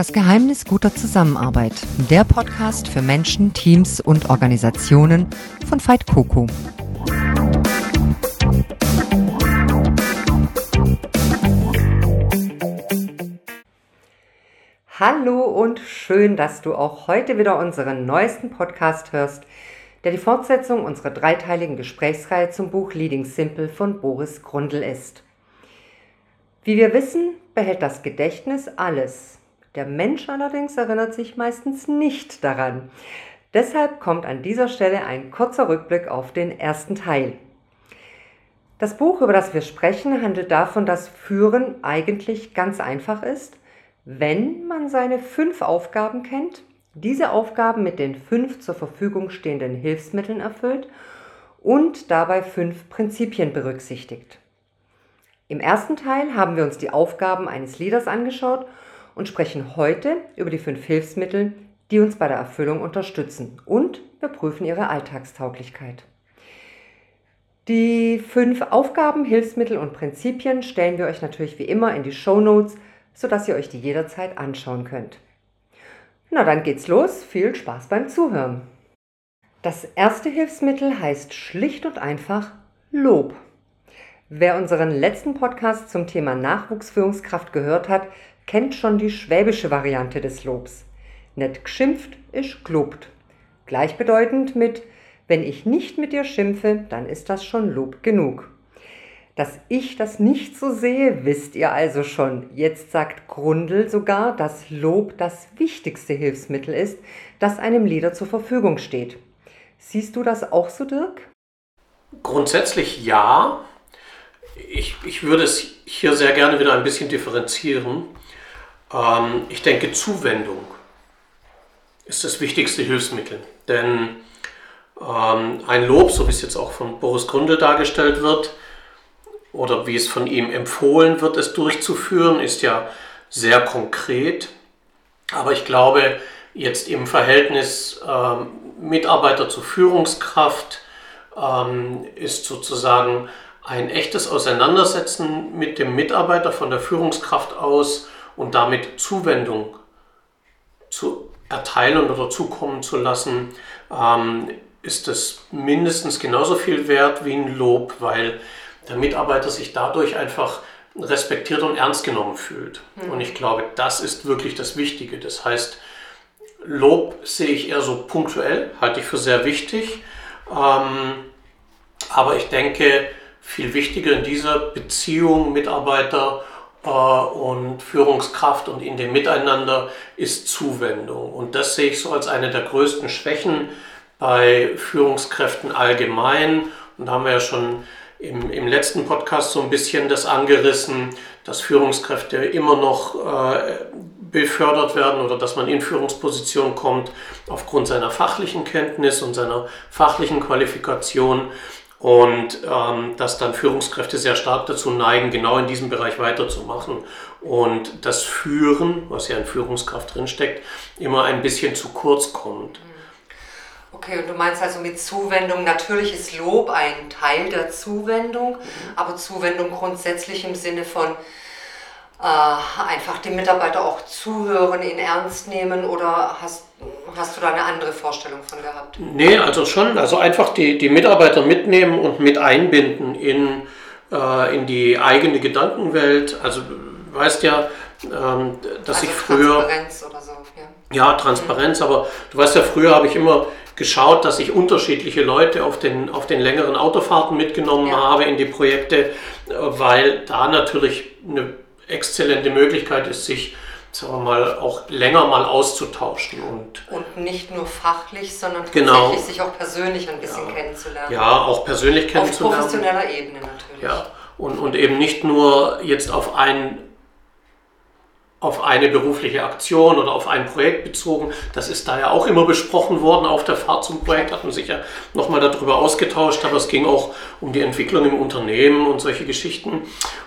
Das Geheimnis guter Zusammenarbeit. Der Podcast für Menschen, Teams und Organisationen von Veit Coco. Hallo und schön, dass du auch heute wieder unseren neuesten Podcast hörst, der die Fortsetzung unserer dreiteiligen Gesprächsreihe zum Buch Leading Simple von Boris Grundl ist. Wie wir wissen, behält das Gedächtnis alles. Der Mensch allerdings erinnert sich meistens nicht daran. Deshalb kommt an dieser Stelle ein kurzer Rückblick auf den ersten Teil. Das Buch, über das wir sprechen, handelt davon, dass Führen eigentlich ganz einfach ist, wenn man seine fünf Aufgaben kennt, diese Aufgaben mit den fünf zur Verfügung stehenden Hilfsmitteln erfüllt und dabei fünf Prinzipien berücksichtigt. Im ersten Teil haben wir uns die Aufgaben eines Leaders angeschaut und sprechen heute über die fünf Hilfsmittel, die uns bei der Erfüllung unterstützen und wir prüfen ihre Alltagstauglichkeit. Die fünf Aufgaben, Hilfsmittel und Prinzipien stellen wir euch natürlich wie immer in die Show Notes, sodass ihr euch die jederzeit anschauen könnt. Na dann geht's los, viel Spaß beim Zuhören. Das erste Hilfsmittel heißt schlicht und einfach Lob. Wer unseren letzten Podcast zum Thema Nachwuchsführungskraft gehört hat, kennt schon die schwäbische Variante des Lobs. Nicht geschimpft ist gelobt. Gleichbedeutend mit wenn ich nicht mit dir schimpfe, dann ist das schon Lob genug. Dass ich das nicht so sehe, wisst ihr also schon. Jetzt sagt Grundl sogar, dass Lob das wichtigste Hilfsmittel ist, das einem Leader zur Verfügung steht. Siehst du das auch so, Dirk? Grundsätzlich ja ich, ich würde es hier sehr gerne wieder ein bisschen differenzieren. Ähm, ich denke, Zuwendung ist das wichtigste Hilfsmittel. Denn ähm, ein Lob, so wie es jetzt auch von Boris Grundl dargestellt wird, oder wie es von ihm empfohlen wird, es durchzuführen, ist ja sehr konkret. Aber ich glaube, jetzt im Verhältnis ähm, Mitarbeiter zu Führungskraft ähm, ist sozusagen ein echtes Auseinandersetzen mit dem Mitarbeiter von der Führungskraft aus und damit Zuwendung zu erteilen oder zukommen zu lassen, ähm, ist es mindestens genauso viel wert wie ein Lob, weil der Mitarbeiter sich dadurch einfach respektiert und ernst genommen fühlt. Mhm. Und ich glaube, das ist wirklich das Wichtige. Das heißt, Lob sehe ich eher so punktuell, halte ich für sehr wichtig. Ähm, aber ich denke, viel wichtiger in dieser Beziehung Mitarbeiter und Führungskraft und in dem Miteinander ist Zuwendung. Und das sehe ich so als eine der größten Schwächen bei Führungskräften allgemein. Und da haben wir ja schon im, im letzten Podcast so ein bisschen das angerissen, dass Führungskräfte immer noch äh, befördert werden oder dass man in Führungsposition kommt aufgrund seiner fachlichen Kenntnis und seiner fachlichen Qualifikation und ähm, dass dann Führungskräfte sehr stark dazu neigen, genau in diesem Bereich weiterzumachen und das Führen, was ja in Führungskraft drinsteckt, immer ein bisschen zu kurz kommt. Okay, und du meinst also mit Zuwendung, natürlich ist Lob ein Teil der Zuwendung, mhm. aber Zuwendung grundsätzlich im Sinne von, einfach dem Mitarbeiter auch zuhören, ihn ernst nehmen oder hast, hast du da eine andere Vorstellung von gehabt? Nee, also schon. Also einfach die, die Mitarbeiter mitnehmen und mit einbinden in, äh, in die eigene Gedankenwelt. Also du weißt ja, ähm, dass also ich früher... Transparenz oder so, ja. Ja, Transparenz, mhm. aber du weißt ja, früher habe ich immer geschaut, dass ich unterschiedliche Leute auf den, auf den längeren Autofahrten mitgenommen ja. habe in die Projekte, äh, weil da natürlich eine exzellente Möglichkeit ist, sich sagen wir mal, auch länger mal auszutauschen. Und, und nicht nur fachlich, sondern genau. tatsächlich sich auch persönlich ein bisschen ja. kennenzulernen. Ja, auch persönlich kennenzulernen. Auf professioneller Ebene natürlich. Ja, und, und eben nicht nur jetzt auf ein auf eine berufliche Aktion oder auf ein Projekt bezogen. Das ist da ja auch immer besprochen worden auf der Fahrt zum Projekt, hat man sich ja nochmal darüber ausgetauscht, aber es ging auch um die Entwicklung im Unternehmen und solche Geschichten.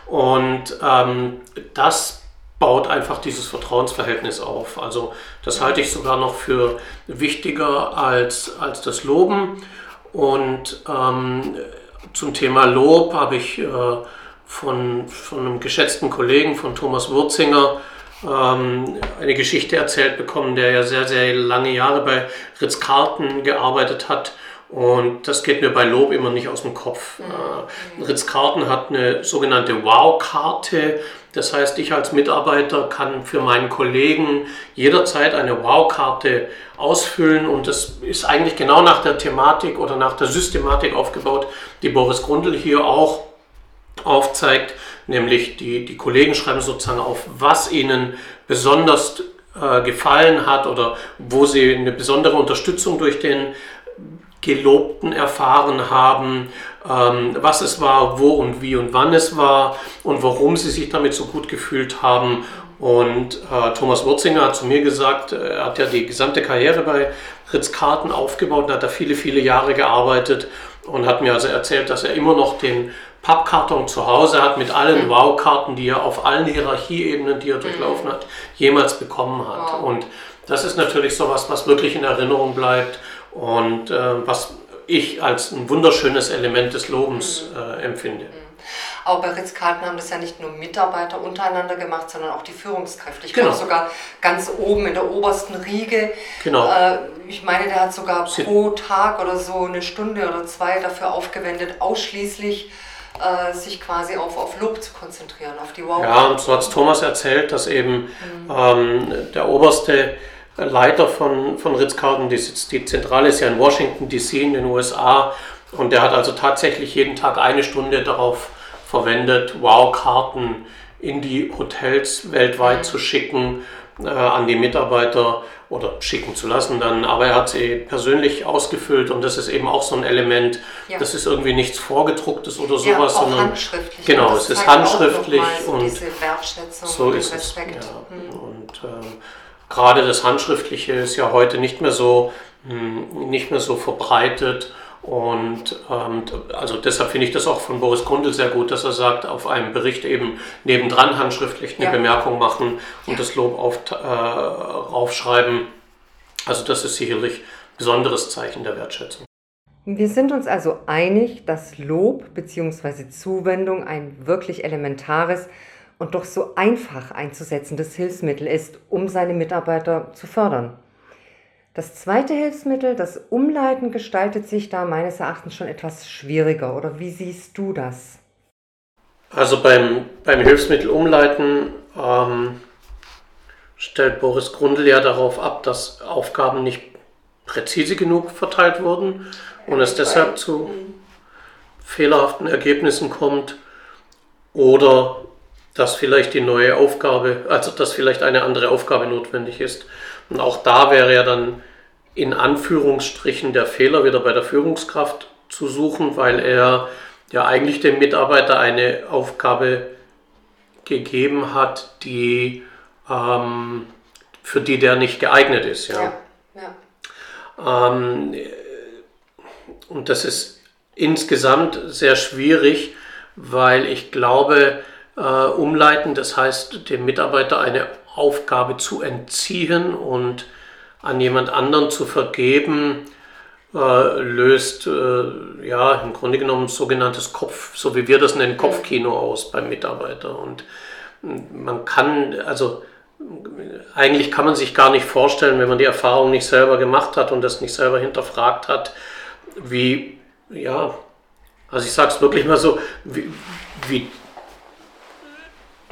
Und ähm, das baut einfach dieses Vertrauensverhältnis auf. Also das halte ich sogar noch für wichtiger als, als das Loben. Und ähm, zum Thema Lob habe ich äh, von, von einem geschätzten Kollegen, von Thomas Wurzinger, ähm, eine Geschichte erzählt bekommen, der ja sehr, sehr lange Jahre bei Ritz-Carlton gearbeitet hat. Und das geht mir bei Lob immer nicht aus dem Kopf. Mhm. Äh, Ritz-Carlton hat eine sogenannte Wow-Karte. Das heißt, ich als Mitarbeiter kann für meinen Kollegen jederzeit eine Wow-Karte ausfüllen und das ist eigentlich genau nach der Thematik oder nach der Systematik aufgebaut, die Boris Grundl hier auch aufzeigt, nämlich die, die Kollegen schreiben sozusagen auf, was ihnen besonders äh, gefallen hat oder wo sie eine besondere Unterstützung durch den Gelobten erfahren haben, ähm, was es war, wo und wie und wann es war und warum sie sich damit so gut gefühlt haben. Und äh, Thomas Wurzinger hat zu mir gesagt, äh, er hat ja die gesamte Karriere bei Ritz-Carlton aufgebaut und hat da viele, viele Jahre gearbeitet und hat mir also erzählt, dass er immer noch den Pappkarton zu Hause hat mit allen mhm. Wow-Karten, die er auf allen Hierarchieebenen, die er durchlaufen hat, jemals bekommen hat. Wow. Und das ist natürlich sowas, was wirklich in Erinnerung bleibt und äh, was ich als ein wunderschönes Element des Lobens mhm. äh, empfinde. Mhm. Aber bei Ritz-Carlton haben das ja nicht nur Mitarbeiter untereinander gemacht, sondern auch die Führungskräfte. Ich genau. glaube sogar ganz oben in der obersten Riege. Genau. Äh, ich meine, der hat sogar pro Tag oder so eine Stunde oder zwei dafür aufgewendet, ausschließlich äh, sich quasi auf, auf Lob zu konzentrieren, auf die Wow. Ja, und so hat Thomas erzählt, dass eben mhm. ähm, der oberste Leiter von, von Ritz-Carlton, die, die Zentrale ist ja in Washington DC in den USA und der hat also tatsächlich jeden Tag eine Stunde darauf verwendet, Wow-Karten in die Hotels weltweit mhm. zu schicken, äh, an die Mitarbeiter oder schicken zu lassen dann. Aber er hat sie persönlich ausgefüllt und das ist eben auch so ein Element. Ja. Das ist irgendwie nichts Vorgedrucktes oder sowas, ja, sondern handschriftlich. Genau, es ist handschriftlich so und so ist Respekt. es. Ja. Mhm. Und äh, gerade das Handschriftliche ist ja heute nicht mehr so, mh, hm, nicht mehr so verbreitet. Und ähm, also deshalb finde ich das auch von Boris Grundl sehr gut, dass er sagt, auf einem Bericht eben nebendran handschriftlich eine ja. Bemerkung machen und ja. das Lob auf, äh, aufschreiben. Also das ist sicherlich ein besonderes Zeichen der Wertschätzung. Wir sind uns also einig, dass Lob bzw. Zuwendung ein wirklich elementares und doch so einfach einzusetzendes Hilfsmittel ist, um seine Mitarbeiter zu fördern. Das zweite Hilfsmittel, das Umleiten, gestaltet sich da meines Erachtens schon etwas schwieriger. Oder wie siehst du das? Also beim, beim Hilfsmittel Umleiten ähm, stellt Boris Grundl ja darauf ab, dass Aufgaben nicht präzise genug verteilt wurden und es deshalb zu fehlerhaften Ergebnissen kommt oder dass vielleicht die neue Aufgabe, also dass vielleicht eine andere Aufgabe notwendig ist. Und auch da wäre ja dann in Anführungsstrichen der Fehler wieder bei der Führungskraft zu suchen, weil er ja eigentlich dem Mitarbeiter eine Aufgabe gegeben hat, die ähm, für die der nicht geeignet ist. Ja. ja, ja. Ähm, und das ist insgesamt sehr schwierig, weil ich glaube, äh, umleiten, das heißt dem Mitarbeiter eine Aufgabe zu entziehen und an jemand anderen zu vergeben, äh, löst äh, ja im Grunde genommen sogenanntes Kopf, so wie wir das nennen, Kopfkino aus beim Mitarbeiter. Und man kann, also eigentlich kann man sich gar nicht vorstellen, wenn man die Erfahrung nicht selber gemacht hat und das nicht selber hinterfragt hat, wie, ja, also ich sage es wirklich mal so, wie, wie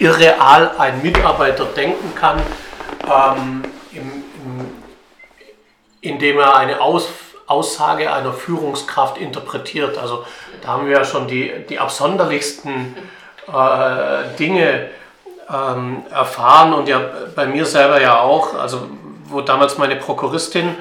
irreal ein Mitarbeiter denken kann, ähm, im, im, indem er eine Aus, Aussage einer Führungskraft interpretiert. Also da haben wir ja schon die, die absonderlichsten äh, Dinge ähm, erfahren und ja bei mir selber ja auch, also wo damals meine Prokuristin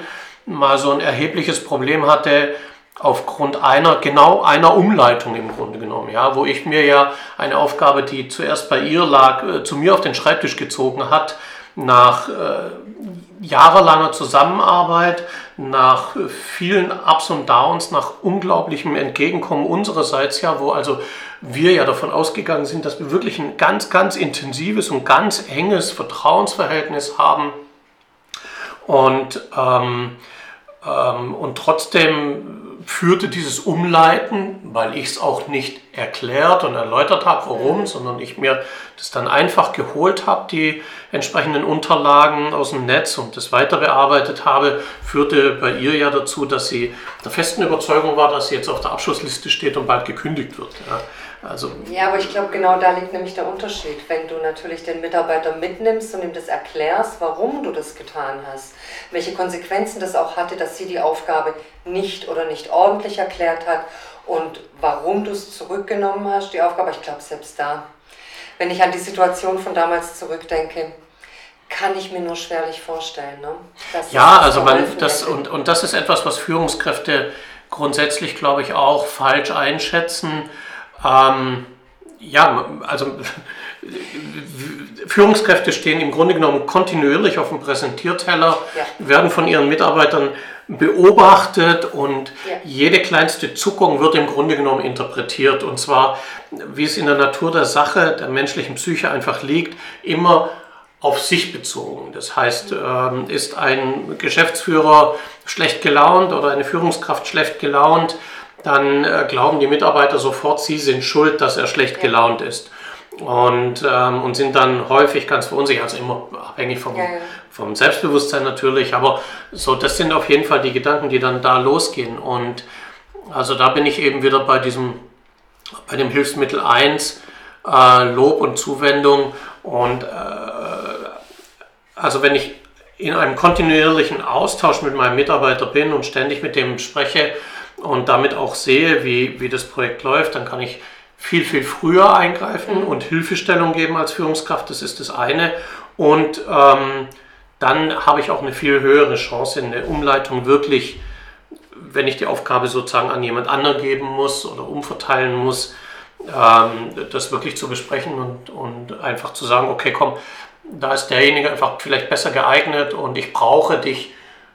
mal so ein erhebliches Problem hatte, aufgrund einer, genau einer Umleitung im Grunde genommen, ja, wo ich mir ja eine Aufgabe, die zuerst bei ihr lag, äh, zu mir auf den Schreibtisch gezogen hat, nach äh, jahrelanger Zusammenarbeit, nach vielen Ups und Downs, nach unglaublichem Entgegenkommen unsererseits ja, wo also wir ja davon ausgegangen sind, dass wir wirklich ein ganz, ganz intensives und ganz enges Vertrauensverhältnis haben. Und ähm, und trotzdem führte dieses Umleiten, weil ich es auch nicht erklärt und erläutert habe, warum, mhm. sondern ich mir das dann einfach geholt habe, die entsprechenden Unterlagen aus dem Netz und das weiter bearbeitet habe, führte bei ihr ja dazu, dass sie der festen Überzeugung war, dass sie jetzt auf der Abschlussliste steht und bald gekündigt wird. Ja. Also ja, aber ich glaube, genau da liegt nämlich der Unterschied. Wenn du natürlich den Mitarbeiter mitnimmst und ihm das erklärst, warum du das getan hast, welche Konsequenzen das auch hatte, dass sie die Aufgabe nicht oder nicht ordentlich erklärt hat und warum du es zurückgenommen hast, die Aufgabe, ich glaube, selbst da, wenn ich an die Situation von damals zurückdenke, kann ich mir nur schwerlich vorstellen. Ne? ja, also man, das, und, und das ist etwas, was Führungskräfte grundsätzlich, glaube ich, auch falsch einschätzen ähm, ja, also Führungskräfte stehen im Grunde genommen kontinuierlich auf dem Präsentierteller, ja. werden von ihren Mitarbeitern beobachtet und ja. jede kleinste Zuckung wird im Grunde genommen interpretiert. Und zwar, wie es in der Natur der Sache, der menschlichen Psyche einfach liegt, immer auf sich bezogen. Das heißt, ähm, ist ein Geschäftsführer schlecht gelaunt oder eine Führungskraft schlecht gelaunt, dann äh, glauben die Mitarbeiter sofort, sie sind schuld, dass er schlecht ja. gelaunt ist. Und, ähm, und sind dann häufig ganz verunsichert, also immer abhängig vom, ja, ja. vom Selbstbewusstsein natürlich. Aber so, das sind auf jeden Fall die Gedanken, die dann da losgehen. Und also da bin ich eben wieder bei diesem, bei dem Hilfsmittel 1, äh, Lob und Zuwendung. Und äh, also wenn ich in einem kontinuierlichen Austausch mit meinem Mitarbeiter bin und ständig mit dem spreche, und damit auch sehe, wie, wie das Projekt läuft, dann kann ich viel, viel früher eingreifen und Hilfestellung geben als Führungskraft. Das ist das eine. Und ähm, dann habe ich auch eine viel höhere Chance in der Umleitung wirklich, wenn ich die Aufgabe sozusagen an jemand anderen geben muss oder umverteilen muss, ähm, das wirklich zu besprechen und, und einfach zu sagen, okay, komm, da ist derjenige einfach vielleicht besser geeignet und ich brauche dich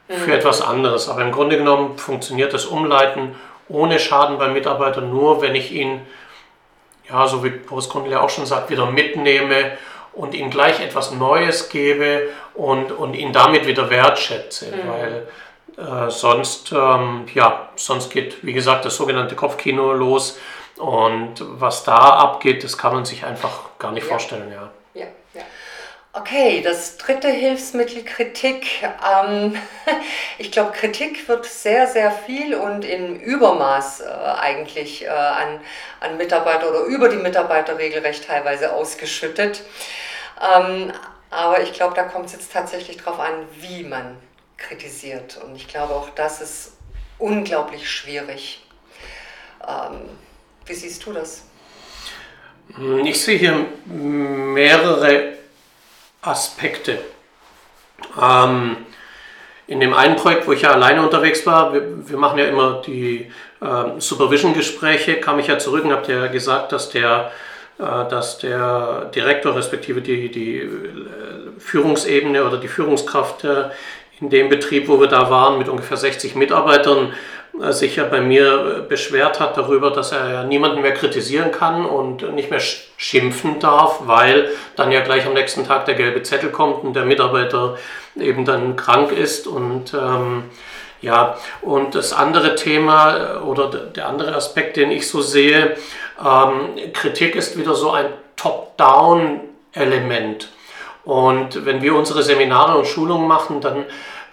für etwas anderes. Aber im Grunde genommen funktioniert das Umleiten ohne Schaden beim Mitarbeiter nur, wenn ich ihn, ja, so wie Boris Grundl auch schon sagt, wieder mitnehme und ihm gleich etwas Neues gebe und, und ihn damit wieder wertschätze. Mhm. Weil äh, sonst, ähm, ja, sonst geht, wie gesagt, das sogenannte Kopfkino los. Und was da abgeht, das kann man sich einfach gar nicht ja. vorstellen. Ja. Okay, das dritte Hilfsmittel Kritik. Ähm, ich glaube, Kritik wird sehr, sehr viel und in Übermaß äh, eigentlich äh, an, an Mitarbeiter oder über die Mitarbeiter regelrecht teilweise ausgeschüttet. Ähm, aber ich glaube, da kommt es jetzt tatsächlich darauf an, wie man kritisiert. Und ich glaube, auch das ist unglaublich schwierig. Ähm, wie siehst du das? Ich sehe hier mehrere Aspekte. Ähm, in dem einen Projekt, wo ich ja alleine unterwegs war, wir, wir machen ja immer die äh, Supervision-Gespräche, kam ich ja zurück und habe ja gesagt, dass der, äh, dass der Direktor respektive die, die äh, Führungsebene oder die Führungskraft äh, in dem Betrieb, wo wir da waren, mit ungefähr 60 Mitarbeitern, sich ja bei mir äh, beschwert hat darüber, dass er ja niemanden mehr kritisieren kann und nicht mehr schimpfen darf, weil dann ja gleich am nächsten Tag der gelbe Zettel kommt und der Mitarbeiter eben dann krank ist und ähm, ja, und das andere Thema äh, oder der andere Aspekt, den ich so sehe, ähm, Kritik ist wieder so ein Top-Down-Element. Und wenn wir unsere Seminare und Schulungen machen, dann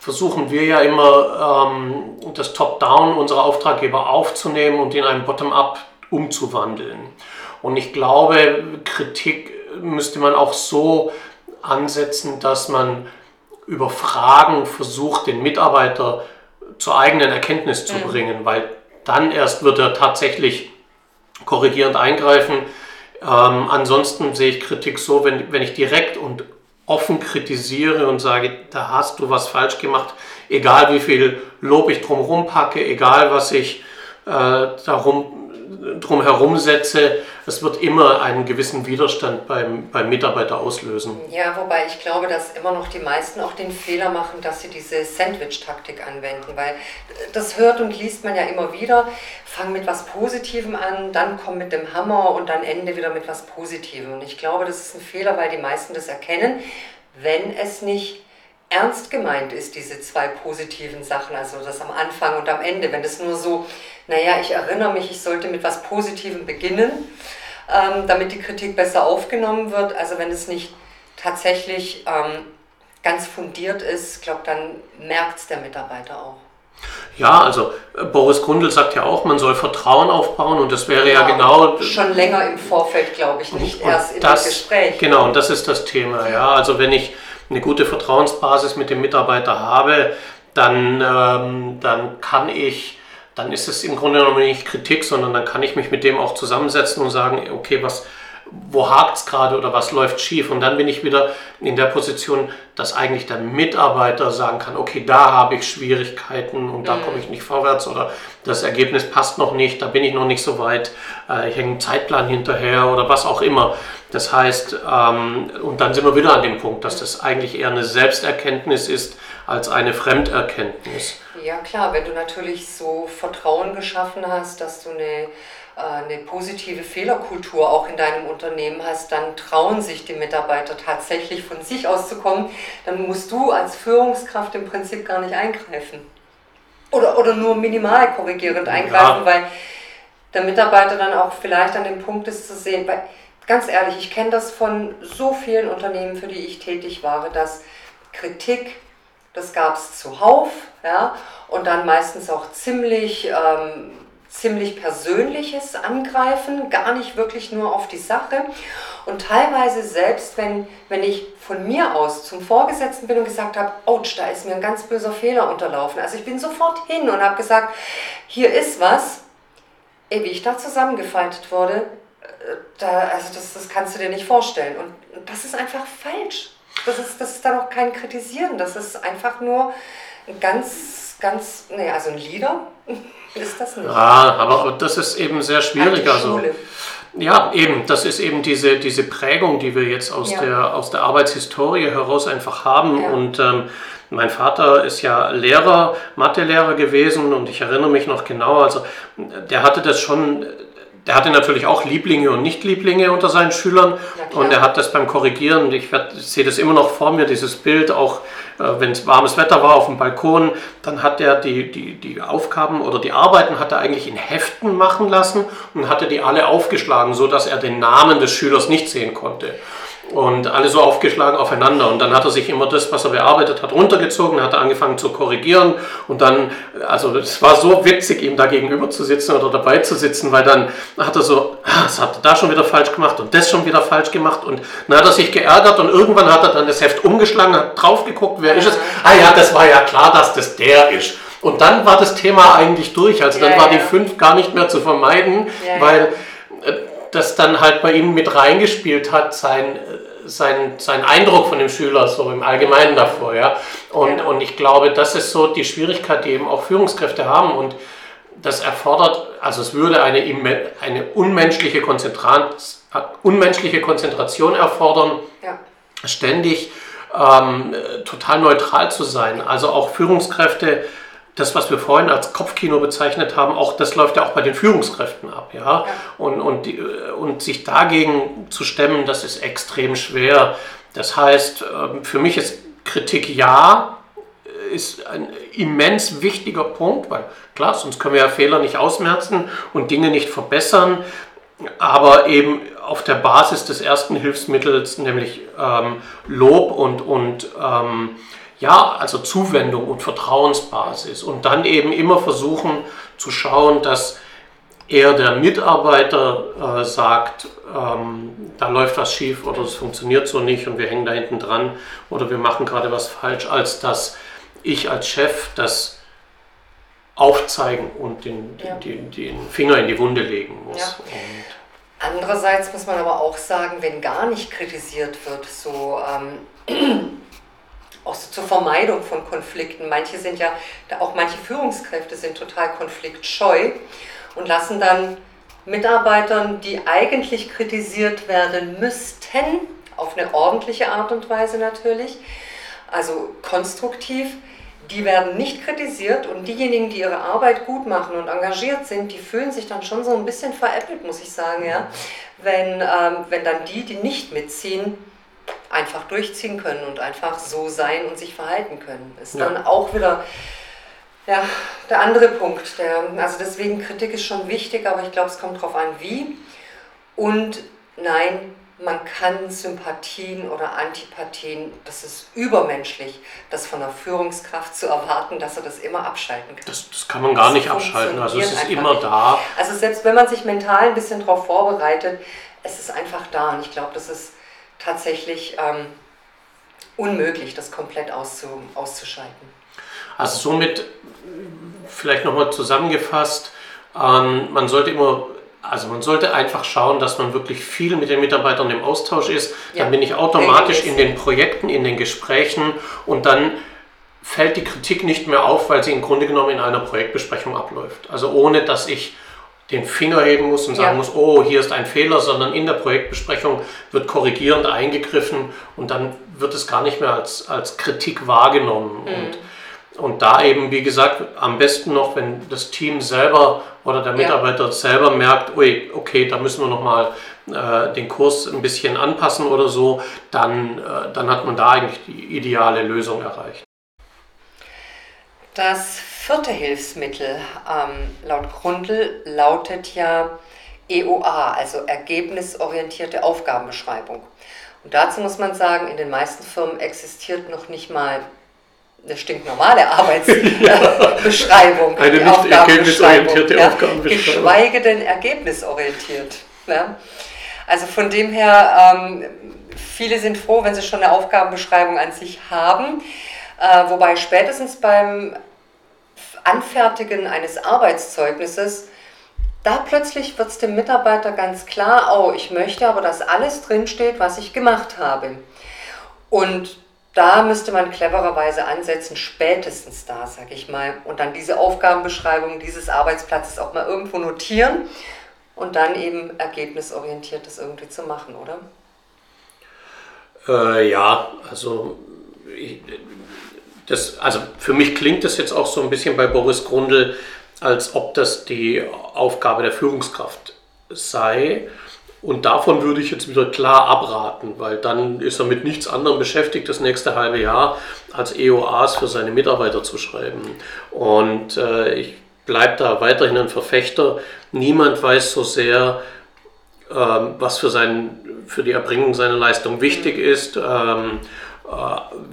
versuchen wir ja immer, ähm, das Top-Down unserer Auftraggeber aufzunehmen und in ein Bottom-up umzuwandeln. Und ich glaube, Kritik müsste man auch so ansetzen, dass man über Fragen versucht, den Mitarbeiter zur eigenen Erkenntnis zu mhm. bringen, weil dann erst wird er tatsächlich korrigierend eingreifen. Ähm, ansonsten sehe ich Kritik so, wenn, wenn ich direkt und offen kritisiere und sage, da hast du was falsch gemacht, egal wie viel Lob ich drumherum packe, egal was ich äh, darum drum herum setze, es wird immer einen gewissen Widerstand beim, beim Mitarbeiter auslösen. Ja, wobei ich glaube, dass immer noch die meisten auch den Fehler machen, dass sie diese Sandwich-Taktik anwenden, weil das hört und liest man ja immer wieder. Fang mit was Positivem an, dann komm mit dem Hammer und dann ende wieder mit was Positivem. Und ich glaube, das ist ein Fehler, weil die meisten das erkennen, wenn es nicht ernst gemeint ist, diese zwei positiven Sachen, also das am Anfang und am Ende, wenn es nur so, naja, ich erinnere mich, ich sollte mit was Positivem beginnen, ähm, damit die Kritik besser aufgenommen wird, also wenn es nicht tatsächlich ähm, ganz fundiert ist, glaube dann merkt es der Mitarbeiter auch. Ja, also äh, Boris Grundl sagt ja auch, man soll Vertrauen aufbauen und das wäre ja, ja genau. Schon länger im Vorfeld, glaube ich, nicht erst in das, Gespräch. Genau, und das ist das Thema. Ja, also wenn ich eine gute Vertrauensbasis mit dem Mitarbeiter habe, dann, ähm, dann kann ich, dann ist es im Grunde genommen nicht Kritik, sondern dann kann ich mich mit dem auch zusammensetzen und sagen, okay, was, wo hakt es gerade oder was läuft schief. Und dann bin ich wieder in der Position, dass eigentlich der Mitarbeiter sagen kann, okay, da habe ich Schwierigkeiten und da mhm. komme ich nicht vorwärts oder das Ergebnis passt noch nicht, da bin ich noch nicht so weit, äh, ich hänge einen Zeitplan hinterher oder was auch immer. Das heißt, ähm, und dann sind wir wieder an dem Punkt, dass das eigentlich eher eine Selbsterkenntnis ist als eine Fremderkenntnis. Ja klar, wenn du natürlich so Vertrauen geschaffen hast, dass du eine eine positive Fehlerkultur auch in deinem Unternehmen hast, dann trauen sich die Mitarbeiter tatsächlich von sich aus zu kommen, dann musst du als Führungskraft im Prinzip gar nicht eingreifen. Oder, oder nur minimal korrigierend eingreifen, ja. weil der Mitarbeiter dann auch vielleicht an dem Punkt ist zu sehen, weil ganz ehrlich, ich kenne das von so vielen Unternehmen, für die ich tätig war, dass Kritik, das gab es zuhauf, ja, und dann meistens auch ziemlich ähm, ziemlich Persönliches angreifen, gar nicht wirklich nur auf die Sache. Und teilweise selbst, wenn, wenn ich von mir aus zum Vorgesetzten bin und gesagt habe, ouch, da ist mir ein ganz böser Fehler unterlaufen. Also ich bin sofort hin und habe gesagt, hier ist was. Ey, wie ich da zusammengefaltet wurde, äh, da, also das, das kannst du dir nicht vorstellen. Und das ist einfach falsch. Das ist, das ist dann auch kein Kritisieren, das ist einfach nur ein ganz, ganz, nee, also ein Lieder ist das nicht. Ja, aber das ist eben sehr schwierig. Also, ja, eben, das ist eben diese, diese Prägung, die wir jetzt aus, ja. der, aus der Arbeitshistorie heraus einfach haben. Ja. Und ähm, mein Vater ist ja Lehrer, Mathelehrer gewesen und ich erinnere mich noch genau, also der hatte das schon der hatte natürlich auch Lieblinge und Nicht-Lieblinge unter seinen Schülern. Und er hat das beim Korrigieren, ich, werd, ich sehe das immer noch vor mir, dieses Bild, auch äh, wenn es warmes Wetter war auf dem Balkon, dann hat er die, die, die Aufgaben oder die Arbeiten hat er eigentlich in Heften machen lassen und hatte die alle aufgeschlagen, sodass er den Namen des Schülers nicht sehen konnte und alle so aufgeschlagen aufeinander. Und dann hat er sich immer das, was er bearbeitet hat, runtergezogen, hat er angefangen zu korrigieren. Und dann, also es war so witzig, ihm da gegenüber zu sitzen oder dabei zu sitzen, weil dann hat er so, ah, das hat er da schon wieder falsch gemacht und das schon wieder falsch gemacht. Und dann hat er sich geärgert und irgendwann hat er dann das Heft umgeschlagen, hat drauf geguckt, wer ist es? Ah ja, das war ja klar, dass das der ist. Und dann war das Thema eigentlich durch. Also dann ja, war ja. die fünf gar nicht mehr zu vermeiden, ja, weil das dann halt bei ihm mit reingespielt hat, sein, sein, sein Eindruck von dem Schüler so im Allgemeinen davor. Ja? Und, und ich glaube, das ist so die Schwierigkeit, die eben auch Führungskräfte haben. Und das erfordert, also es würde eine, eine unmenschliche, unmenschliche Konzentration erfordern, ja. ständig ähm, total neutral zu sein. Also auch Führungskräfte das, was wir vorhin als Kopfkino bezeichnet haben, auch das läuft ja auch bei den Führungskräften ab, ja. Und, und, und sich dagegen zu stemmen, das ist extrem schwer. Das heißt, ähm, für mich ist Kritik ja, ist ein immens wichtiger Punkt, weil klar, sonst können wir ja Fehler nicht ausmerzen und Dinge nicht verbessern, aber eben auf der Basis des ersten Hilfsmittels, nämlich ähm, Lob und, und ähm, ja, also Zuwendung und Vertrauensbasis und dann eben immer versuchen zu schauen, dass eher der Mitarbeiter äh, sagt, ähm, da läuft was schief oder es funktioniert so nicht und wir hängen da hinten dran oder wir machen gerade was falsch, als dass ich als Chef das aufzeigen und den, ja. den, den, Finger in die Wunde legen muss. Ja. Andererseits muss man aber auch sagen, wenn gar nicht kritisiert wird, so ähm, auch so zur Vermeidung von Konflikten. Manche sind ja, auch manche Führungskräfte sind total konfliktscheu und lassen dann Mitarbeitern, die eigentlich kritisiert werden müssten, auf eine ordentliche Art und Weise natürlich, also konstruktiv, die werden nicht kritisiert und diejenigen, die ihre Arbeit gut machen und engagiert sind, die fühlen sich dann schon so ein bisschen veräppelt, muss ich sagen, ja. Wenn, ähm, wenn dann die, die nicht mitziehen, einfach durchziehen können und einfach so sein und sich verhalten können. Ist ja. dann auch wieder ja, der andere Punkt. Der, also deswegen Kritik ist schon wichtig, aber ich glaube, es kommt darauf an, wie. Und nein, man kann Sympathien oder Antipathien, das ist übermenschlich, das von der Führungskraft zu erwarten, dass er das immer abschalten kann. Das, das kann man gar das nicht abschalten, also es ist immer nicht. da. Also selbst wenn man sich mental ein bisschen darauf vorbereitet, es ist einfach da und ich glaube, das ist tatsächlich ähm, unmöglich, das komplett auszu, auszuschalten. Also somit vielleicht nochmal zusammengefasst, ähm, man sollte immer also man sollte einfach schauen, dass man wirklich viel mit den Mitarbeitern im Austausch ist. Ja. Dann bin ich automatisch in den Projekten, in den Gesprächen und dann fällt die Kritik nicht mehr auf, weil sie im Grunde genommen in einer Projektbesprechung abläuft. Also ohne dass ich den Finger heben muss und sagen ja. muss, oh, hier ist ein Fehler, sondern in der Projektbesprechung wird korrigierend eingegriffen und dann wird es gar nicht mehr als, als Kritik wahrgenommen. Mhm. Und und da eben, wie gesagt, am besten noch, wenn das Team selber oder der Mitarbeiter ja. selber merkt, ui, okay, da müssen wir nochmal äh, den Kurs ein bisschen anpassen oder so, dann, äh, dann hat man da eigentlich die ideale Lösung erreicht. Das vierte Hilfsmittel ähm, laut Grundl lautet ja EOA, also ergebnisorientierte Aufgabenbeschreibung. Und dazu muss man sagen, in den meisten Firmen existiert noch nicht mal eine stinknormale Arbeitsbeschreibung. eine nicht ergebnisorientierte ja, Aufgabenbeschreibung. Geschweige denn ergebnisorientiert. Ja. Also von dem her, ähm, viele sind froh, wenn sie schon eine Aufgabenbeschreibung an sich haben, äh, wobei spätestens beim Anfertigen eines Arbeitszeugnisses da plötzlich wird es dem Mitarbeiter ganz klar, oh, ich möchte aber, dass alles drinsteht, was ich gemacht habe. Und da müsste man clevererweise ansetzen, spätestens da, sag ich mal, und dann diese Aufgabenbeschreibung dieses Arbeitsplatzes auch mal irgendwo notieren und dann eben ergebnisorientiert das irgendwie zu machen, oder? Äh, ja, also, ich, das, also für mich klingt das jetzt auch so ein bisschen bei Boris Grundl, als ob das die Aufgabe der Führungskraft sei. Und davon würde ich jetzt wieder klar abraten, weil dann ist er mit nichts anderem beschäftigt, das nächste halbe Jahr als EOAs für seine Mitarbeiter zu schreiben. Und äh, ich bleibe da weiterhin ein Verfechter. Niemand weiß so sehr, ähm, was für, sein, für die Erbringung seiner Leistung wichtig ist, ähm, äh,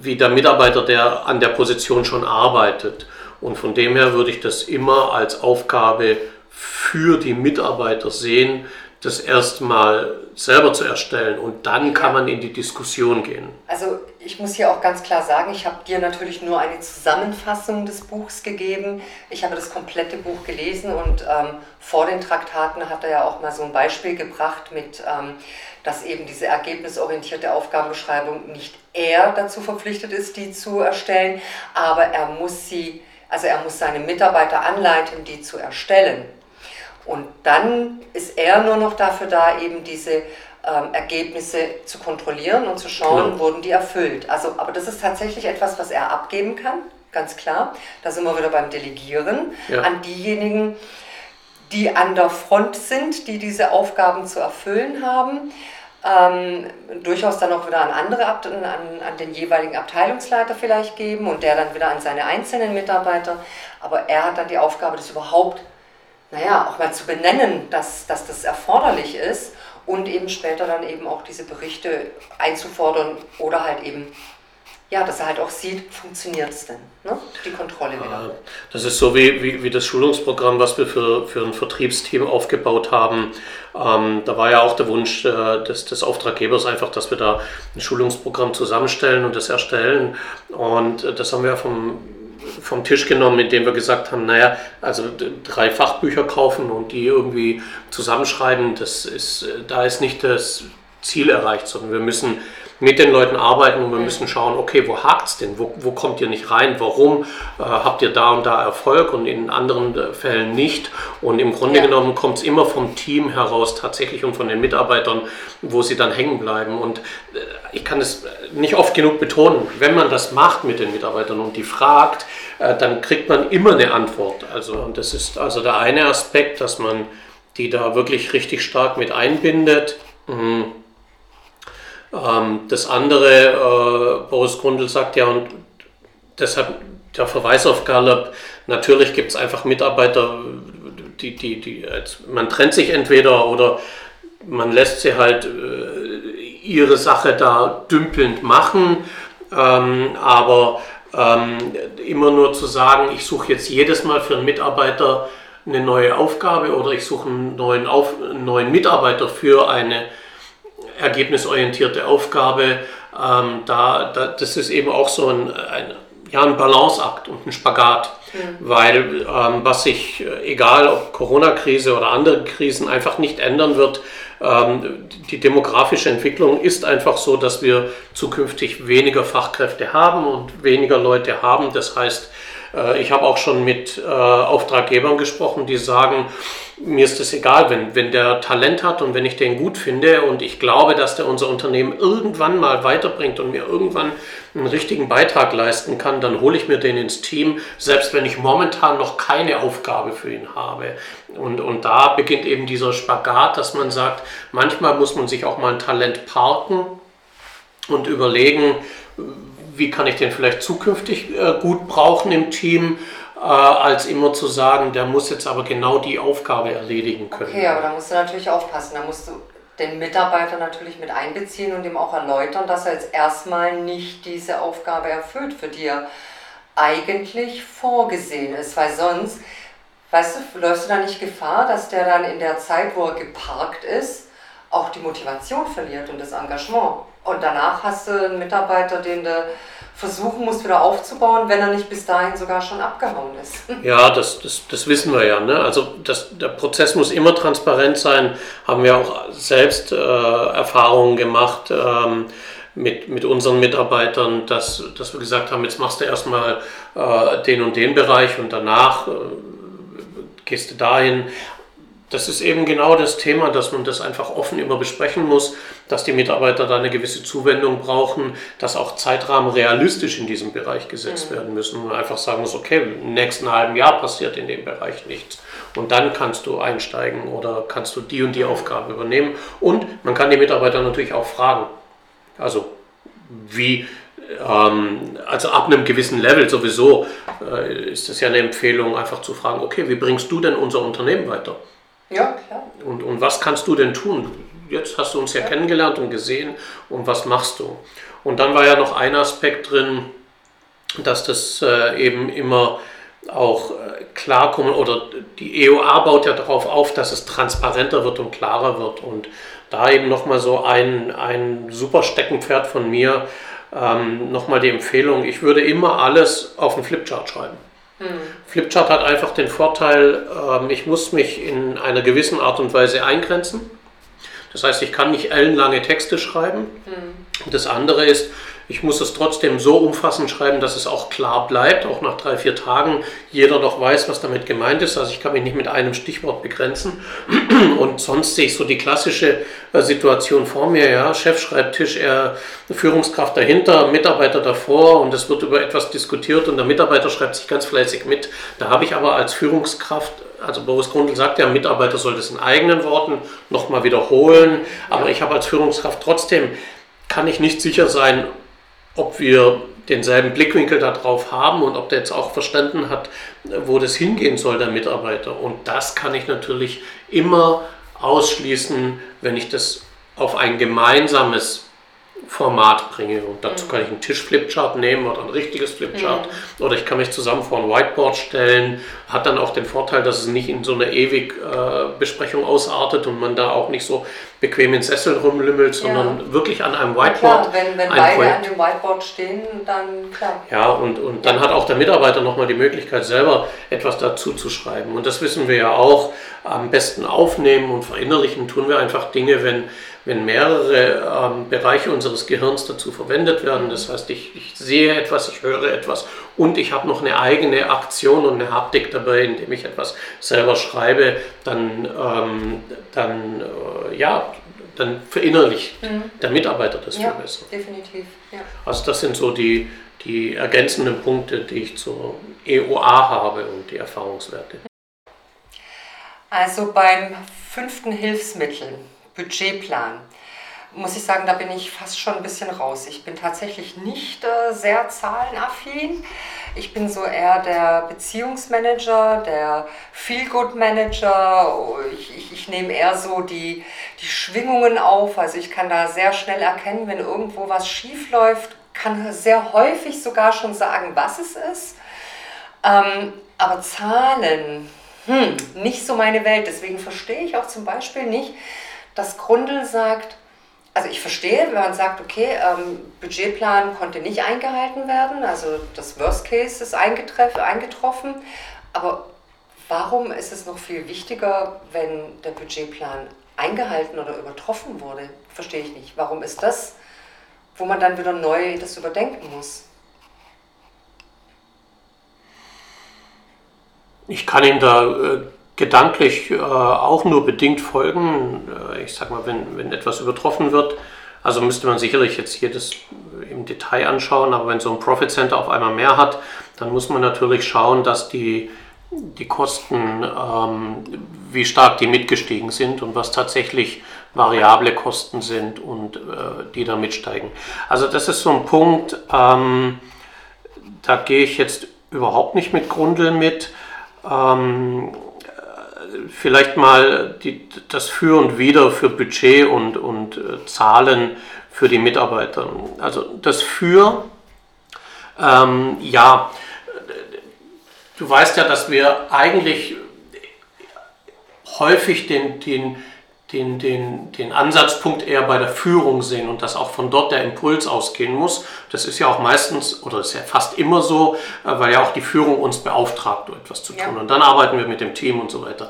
wie der Mitarbeiter, der an der Position schon arbeitet. Und von dem her würde ich das immer als Aufgabe für die Mitarbeiter sehen, das erstmal selber zu erstellen und dann kann man in die Diskussion gehen. Also ich muss hier auch ganz klar sagen, ich habe dir natürlich nur eine Zusammenfassung des Buchs gegeben. Ich habe das komplette Buch gelesen und ähm, vor den Traktaten hat er ja auch mal so ein Beispiel gebracht mit, ähm, dass eben diese ergebnisorientierte Aufgabenbeschreibung nicht er dazu verpflichtet ist, die zu erstellen, aber er muss sie, also er muss seine Mitarbeiter anleiten, die zu erstellen. Und dann ist er nur noch dafür da, eben diese ähm, Ergebnisse zu kontrollieren und zu schauen, genau. wurden die erfüllt. Also, aber das ist tatsächlich etwas, was er abgeben kann, ganz klar. Da sind wir wieder beim Delegieren ja. an diejenigen, die an der Front sind, die diese Aufgaben zu erfüllen haben. Ähm, durchaus dann auch wieder an andere, an, an den jeweiligen Abteilungsleiter vielleicht geben und der dann wieder an seine einzelnen Mitarbeiter. Aber er hat dann die Aufgabe, das überhaupt naja, auch mal zu benennen, dass, dass das erforderlich ist und eben später dann eben auch diese Berichte einzufordern oder halt eben, ja, dass er halt auch sieht, funktioniert es denn, ne? die Kontrolle wieder. Das ist so wie, wie, wie das Schulungsprogramm, was wir für, für ein Vertriebsteam aufgebaut haben. Ähm, da war ja auch der Wunsch äh, des, des Auftraggebers einfach, dass wir da ein Schulungsprogramm zusammenstellen und das erstellen. Und äh, das haben wir vom vom Tisch genommen, indem wir gesagt haben, naja, also drei Fachbücher kaufen und die irgendwie zusammenschreiben, das ist, da ist nicht das Ziel erreicht, sondern wir müssen mit den Leuten arbeiten und wir müssen schauen, okay, wo hakt es denn? Wo, wo kommt ihr nicht rein? Warum äh, habt ihr da und da Erfolg und in anderen äh, Fällen nicht? Und im Grunde ja. genommen kommt es immer vom Team heraus tatsächlich und von den Mitarbeitern, wo sie dann hängen bleiben. Und äh, ich kann es nicht oft genug betonen, wenn man das macht mit den Mitarbeitern und die fragt, äh, dann kriegt man immer eine Antwort. Also, und das ist also der eine Aspekt, dass man die da wirklich richtig stark mit einbindet. Mhm Ähm, das andere, äh, Boris Grundl sagt ja, und deshalb der Verweis auf Gallup, natürlich gibt es einfach Mitarbeiter, die, die, die, man trennt sich entweder oder man lässt sie halt äh, ihre Sache da dümpelnd machen, ähm, aber ähm, immer nur zu sagen, ich suche jetzt jedes Mal für einen Mitarbeiter eine neue Aufgabe oder ich suche einen neuen, Auf, einen neuen Mitarbeiter für eine ergebnisorientierte Aufgabe, ähm, da, da, das ist eben auch so ein, ein, ja, ein Balanceakt und ein Spagat. Mhm. Weil ähm, was sich, äh, egal ob Corona-Krise oder andere Krisen, einfach nicht ändern wird, ähm, die demografische Entwicklung ist einfach so, dass wir zukünftig weniger Fachkräfte haben und weniger Leute haben. Das heißt, äh, ich habe auch schon mit äh, Auftraggebern gesprochen, die sagen, mir ist es egal, wenn, wenn der Talent hat und wenn ich den gut finde und ich glaube, dass der unser Unternehmen irgendwann mal weiterbringt und mir irgendwann einen richtigen Beitrag leisten kann, dann hole ich mir den ins Team, selbst wenn ich momentan noch keine Aufgabe für ihn habe. Und, und da beginnt eben dieser Spagat, dass man sagt, manchmal muss man sich auch mal ein Talent parken und überlegen, wie kann ich den vielleicht zukünftig äh, gut brauchen im Team, äh, als immer zu sagen, der muss jetzt aber genau die Aufgabe erledigen können. Okay, aber da musst du natürlich aufpassen. Da musst du den Mitarbeiter natürlich mit einbeziehen und ihm auch erläutern, dass er jetzt erstmal nicht diese Aufgabe erfüllt, für die er eigentlich vorgesehen ist. Weil sonst, weißt du, läufst du da nicht Gefahr, dass der dann in der Zeit, wo er geparkt ist, auch die Motivation verliert und das Engagement. Und danach hast du einen Mitarbeiter, den du versuchen musst, wieder aufzubauen, wenn er nicht bis dahin sogar schon abgehauen ist. Ja, das, das, das wissen wir ja. Ne? Also das, der Prozess muss immer transparent sein. Haben wir auch selbst äh, Erfahrungen gemacht. Ähm, mit, mit unseren Mitarbeitern, dass, dass wir gesagt haben, jetzt machst du erstmal äh, den und den Bereich und danach äh, gehst du dahin das ist eben genau das Thema, dass man das einfach offen immer besprechen muss, dass die Mitarbeiter da eine gewisse Zuwendung brauchen, dass auch Zeitrahmen realistisch in diesem Bereich gesetzt mhm. werden müssen. Und einfach sagen muss, okay, im nächsten halben Jahr passiert in dem Bereich nichts. Und dann kannst du einsteigen oder kannst du die und die Aufgabe übernehmen. Und man kann die Mitarbeiter natürlich auch fragen. Also wie ähm, also ab einem gewissen Level sowieso äh, ist es ja eine Empfehlung, einfach zu fragen, okay, wie bringst du denn unser Unternehmen weiter? Ja, klar. Und, und was kannst du denn tun? Jetzt hast du uns ja, ja kennengelernt und gesehen und was machst du? Und dann war ja noch ein Aspekt drin, dass das äh, eben immer auch äh, klar kommen oder die EOA baut ja darauf auf, dass es transparenter wird und klarer wird. Und da eben nochmal so ein, ein super Steckenpferd von mir, ähm, nochmal die Empfehlung, ich würde immer alles auf einen Flipchart schreiben. Mhm. Flipchart hat einfach den Vorteil, ähm, ich muss mich in einer gewissen Art und Weise eingrenzen. Das heißt, ich kann nicht ellenlange Texte schreiben. Mhm. Das andere ist, ich muss es trotzdem so umfassend schreiben, dass es auch klar bleibt, auch nach drei, vier Tagen jeder doch weiß, was damit gemeint ist. Also ich kann mich nicht mit einem Stichwort begrenzen. Und sonst sehe ich so die klassische äh, Situation vor mir, ja, Chefschreibtisch, er Führungskraft dahinter, Mitarbeiter davor und es wird über etwas diskutiert und der Mitarbeiter schreibt sich ganz fleißig mit. Da habe ich aber als Führungskraft also Boris Grundl sagt ja, Mitarbeiter soll das in eigenen Worten nochmal wiederholen, aber ich habe als Führungskraft trotzdem, kann ich nicht sicher sein, ob wir denselben Blickwinkel darauf haben und ob der jetzt auch verstanden hat, wo das hingehen soll, der Mitarbeiter. Und das kann ich natürlich immer ausschließen, wenn ich das auf ein gemeinsames Format bringe. Und dazu kann ich einen Tisch-Flipchart nehmen oder ein richtiges Flipchart. Mhm. Oder ich kann mich zusammen vor ein Whiteboard stellen. Hat dann auch den Vorteil, dass es nicht in so eine ewig äh, Besprechung ausartet und man da auch nicht so bequem in Sessel rumlümmelt, sondern ja. wirklich an einem Whiteboard. Klar, wenn, wenn beide Projekt. an dem Whiteboard stehen, dann klar. Ja, und, und dann hat auch der Mitarbeiter nochmal die Möglichkeit, selber etwas dazu zu schreiben. Und das wissen wir ja auch. Am besten aufnehmen und verinnerlichen tun wir einfach Dinge, wenn wenn mehrere ähm, Bereiche unseres Gehirns dazu verwendet werden. Das heißt, ich, ich sehe etwas, ich höre etwas und ich habe noch eine eigene Aktion und eine Haptik dabei, indem ich etwas selber schreibe, dann, ähm, dann äh, ja, dann verinnerlicht mhm. der Mitarbeiter das ja, viel besser. Definitiv. Ja. Also das sind so die, die ergänzenden Punkte, die ich zur EOA habe und die Erfahrungswerte. Also beim fünften Hilfsmittel Budgetplan. muss ich sagen, da bin ich fast schon ein bisschen raus. Ich bin tatsächlich nicht äh, sehr zahlenaffin. Ich bin so eher der Beziehungsmanager, der Feel-Good-Manager. Ich, ich, ich nehme eher so die, die Schwingungen auf. Also ich kann da sehr schnell erkennen, wenn irgendwo was schief läuft, kann sehr häufig sogar schon sagen, was es ist. Ähm, aber Zahlen, hm, nicht so meine Welt. Deswegen verstehe ich auch zum Beispiel nicht, dass Grundl sagt, also ich verstehe, wenn man sagt, okay, ähm, Budgetplan konnte nicht eingehalten werden, also das Worst Case ist eingetroffen, aber warum ist es noch viel wichtiger, wenn der Budgetplan eingehalten oder übertroffen wurde? Verstehe ich nicht. Warum ist das, wo man dann wieder neu das überdenken muss? Ich kann Ihnen da äh, gedanklich äh, auch nur bedingt folgen. Äh, ich sag mal, wenn, wenn etwas übertroffen wird, also müsste man sicherlich jetzt das im Detail anschauen, aber wenn so ein Profit Center auf einmal mehr hat, dann muss man natürlich schauen, dass die, die Kosten, ähm, wie stark die mitgestiegen sind und was tatsächlich variable Kosten sind und äh, die da mitsteigen. Also das ist so ein Punkt, ähm, da gehe ich jetzt überhaupt nicht mit Grundeln mit. Ähm, vielleicht mal die, das Für und Wider für Budget und, und äh, Zahlen für die Mitarbeiter. Also das Für, ähm, ja, du weißt ja, dass wir eigentlich häufig den, den den, den, den Ansatzpunkt eher bei der Führung sehen und dass auch von dort der Impuls ausgehen muss. Das ist ja auch meistens oder ist ja fast immer so, äh, weil ja auch die Führung uns beauftragt, etwas zu tun. Ja. Und dann arbeiten wir mit dem Team und so weiter.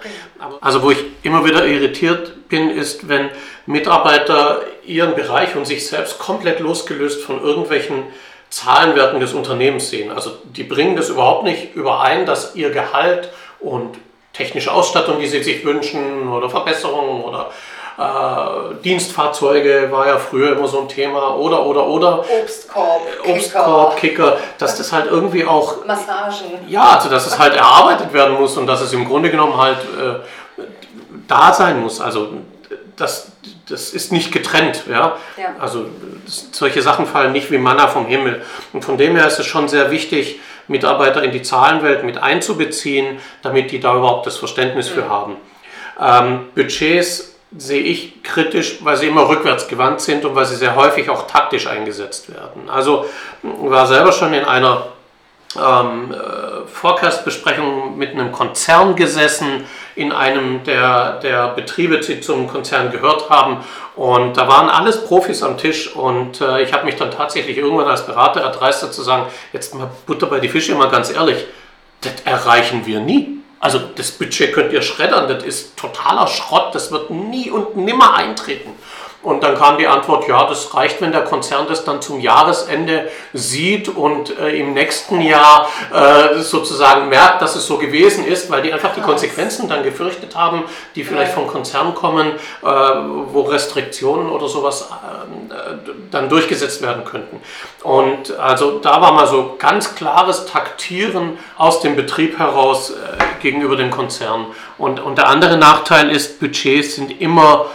Also wo ich immer wieder irritiert bin, ist, wenn Mitarbeiter ihren Bereich und sich selbst komplett losgelöst von irgendwelchen Zahlenwerten des Unternehmens sehen. Also die bringen das überhaupt nicht überein, dass ihr Gehalt und technische Ausstattung, die sie sich wünschen oder Verbesserungen oder äh, Dienstfahrzeuge war ja früher immer so ein Thema oder oder oder Obstkorb, äh, Obstkorb, Kicker, dass das halt irgendwie auch Massagen. Ja, also dass es halt erarbeitet werden muss und dass es im Grunde genommen halt äh, da sein muss. Also das, das ist nicht getrennt. Ja? ja. Also das, solche Sachen fallen nicht wie Manna vom Himmel. Und von dem her ist es schon sehr wichtig, Mitarbeiter in die Zahlenwelt mit einzubeziehen, damit die da überhaupt das Verständnis für haben. Ähm, Budgets sehe ich kritisch, weil sie immer rückwärts gewandt sind und weil sie sehr häufig auch taktisch eingesetzt werden. Also war selber schon in einer ähm, äh, Forecast-Besprechung mit einem Konzern gesessen, in einem der, der Betriebe, die zum Konzern gehört haben. Und da waren alles Profis am Tisch und äh, ich habe mich dann tatsächlich irgendwann als Berater erdreistet zu sagen, jetzt mal Butter bei die Fische, mal ganz ehrlich, das erreichen wir nie. Also das Budget könnt ihr schreddern, das ist totaler Schrott, das wird nie und nimmer eintreten. Und dann kam die Antwort, ja, das reicht, wenn der Konzern das dann zum Jahresende sieht und äh, im nächsten Jahr äh, sozusagen merkt, dass es so gewesen ist, weil die einfach die Konsequenzen dann gefürchtet haben, die vielleicht vom Konzern kommen, äh, wo Restriktionen oder sowas äh, dann durchgesetzt werden könnten. Und also da war mal so ganz klares Taktieren aus dem Betrieb heraus äh, gegenüber dem Konzern. Und, und der andere Nachteil ist, Budgets sind immer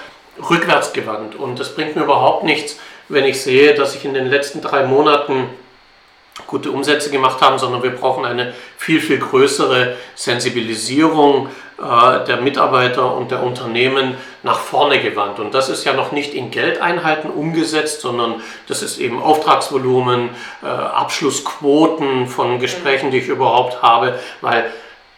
rückwärts gewandt. Und das bringt mir überhaupt nichts, wenn ich sehe, dass ich in den letzten drei Monaten gute Umsätze gemacht haben, sondern wir brauchen eine viel, viel größere Sensibilisierung äh, der Mitarbeiter und der Unternehmen nach vorne gewandt. Und das ist ja noch nicht in Geldeinheiten umgesetzt, sondern das ist eben Auftragsvolumen, äh, Abschlussquoten von Gesprächen, die ich überhaupt habe, weil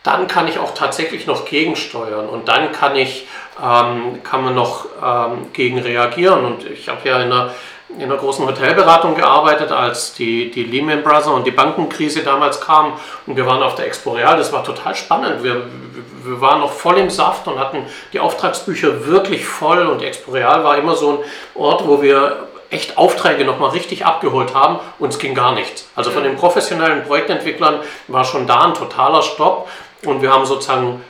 dann kann ich auch tatsächlich noch gegensteuern und dann kann ich ähm, kann man noch ähm, gegen reagieren. Und ich habe ja in einer, in einer großen Hotelberatung gearbeitet, als die, die Lehman Brothers und die Bankenkrise damals kam. Und wir waren auf der Expo Real, das war total spannend. Wir, wir waren noch voll im Saft und hatten die Auftragsbücher wirklich voll. Und Expo Real war immer so ein Ort, wo wir echt Aufträge nochmal richtig abgeholt haben und es ging gar nichts. Also von den professionellen Projektentwicklern war schon da ein totaler Stopp und wir haben sozusagen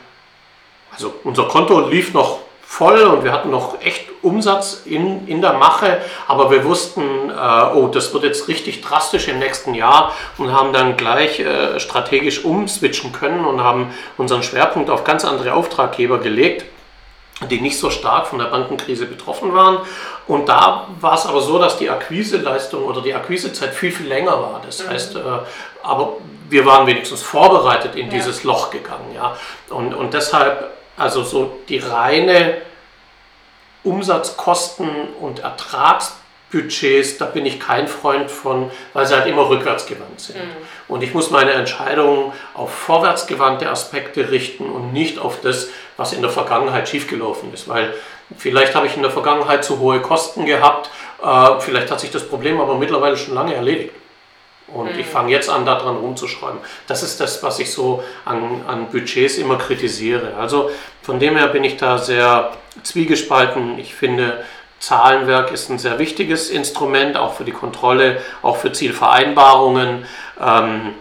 also unser Konto lief noch voll und wir hatten noch echt Umsatz in, in der Mache, aber wir wussten, äh, oh, das wird jetzt richtig drastisch im nächsten Jahr und haben dann gleich äh, strategisch umswitchen können und haben unseren Schwerpunkt auf ganz andere Auftraggeber gelegt. die nicht so stark von der Bankenkrise betroffen waren. Und da war es aber so, dass die Akquiseleistung oder die Akquisezeit viel, viel länger war. Das mhm. heißt, äh, aber wir waren wenigstens vorbereitet in ja. dieses Loch gegangen. Ja? Und, und deshalb, also so die reine Umsatzkosten und Ertragsbudgets, da bin ich kein Freund von, weil sie halt immer rückwärtsgewandt sind. Mhm. Und ich muss meine Entscheidungen auf vorwärtsgewandte Aspekte richten und nicht auf das, was in der Vergangenheit schiefgelaufen ist. Weil vielleicht habe ich in der Vergangenheit zu hohe Kosten gehabt, äh, vielleicht hat sich das Problem aber mittlerweile schon lange erledigt. Und mhm. ich fange jetzt an, daran rumzuschreiben. Das ist das, was ich so an, an Budgets immer kritisiere. Also von dem her bin ich da sehr zwiegespalten. Ich finde, Zahlenwerk ist ein sehr wichtiges Instrument, auch für die Kontrolle, auch für Zielvereinbarungen. Ähm,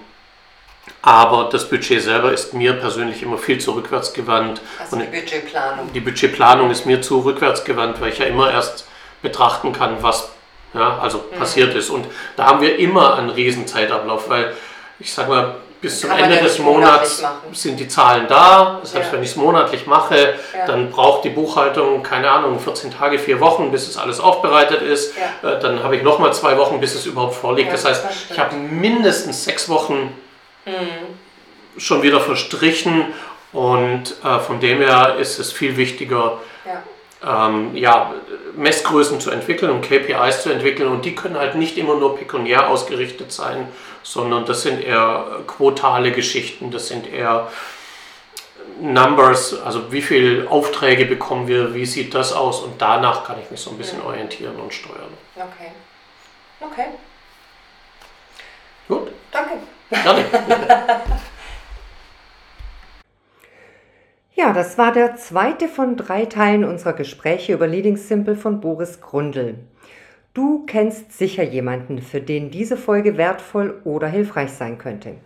aber das Budget selber ist mir persönlich immer viel zu rückwärtsgewandt. Also die Budgetplanung. Die Budgetplanung ist mir zu rückwärtsgewandt, weil ich ja immer erst betrachten kann, was ja, also mhm. passiert ist. Und da haben wir immer einen riesen Zeitablauf, weil ich sage mal, bis zum Ende des Monats sind die Zahlen da. Das heißt, ja. wenn ich es monatlich mache, ja. dann braucht die Buchhaltung, keine Ahnung, 14 Tage, vier Wochen, bis es alles aufbereitet ist. Ja. Äh, dann habe ich nochmal zwei Wochen, bis es überhaupt vorliegt. das heißt, das ich habe mindestens sechs Wochen mhm. schon wieder verstrichen und äh, von dem her ist es viel wichtiger, ähm, ja, Messgrößen zu entwickeln und KPIs zu entwickeln und die können halt nicht immer nur pekuniär ausgerichtet sein, sondern das sind eher quotale Geschichten, das sind eher Numbers, also wie viele Aufträge bekommen wir, wie sieht das aus und danach kann ich mich so ein bisschen orientieren und steuern. Okay. Okay. Gut. Danke. Gerne. Das war der zweite von drei Teilen unserer Gespräche über Leading Simple von Boris Grundl. Du kennst sicher jemanden, für den diese Folge wertvoll oder hilfreich sein könnte.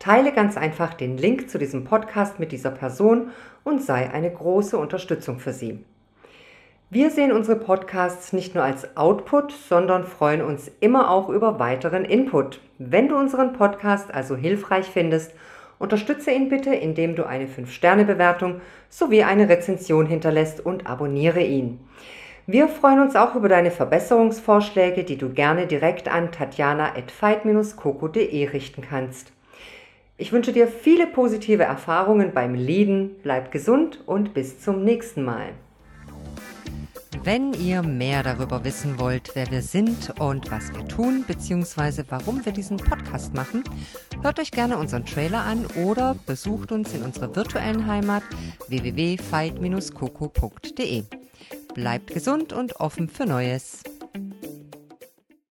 Teile ganz einfach den Link zu diesem Podcast mit dieser Person und sei eine große Unterstützung für sie. Wir sehen unsere Podcasts nicht nur als Output, sondern freuen uns immer auch über weiteren Input. Wenn du unseren Podcast also hilfreich findest Unterstütze ihn bitte, indem du eine 5-Sterne-Bewertung sowie eine Rezension hinterlässt und abonniere ihn. Wir freuen uns auch über deine Verbesserungsvorschläge, die du gerne direkt an tatjana.fight-coco.de richten kannst. Ich wünsche dir viele positive Erfahrungen beim Leaden, bleib gesund und bis zum nächsten Mal. Wenn ihr mehr darüber wissen wollt, wer wir sind und was wir tun, beziehungsweise warum wir diesen Podcast machen, hört euch gerne unseren Trailer an oder besucht uns in unserer virtuellen Heimat www.fight-coco.de. Bleibt gesund und offen für Neues.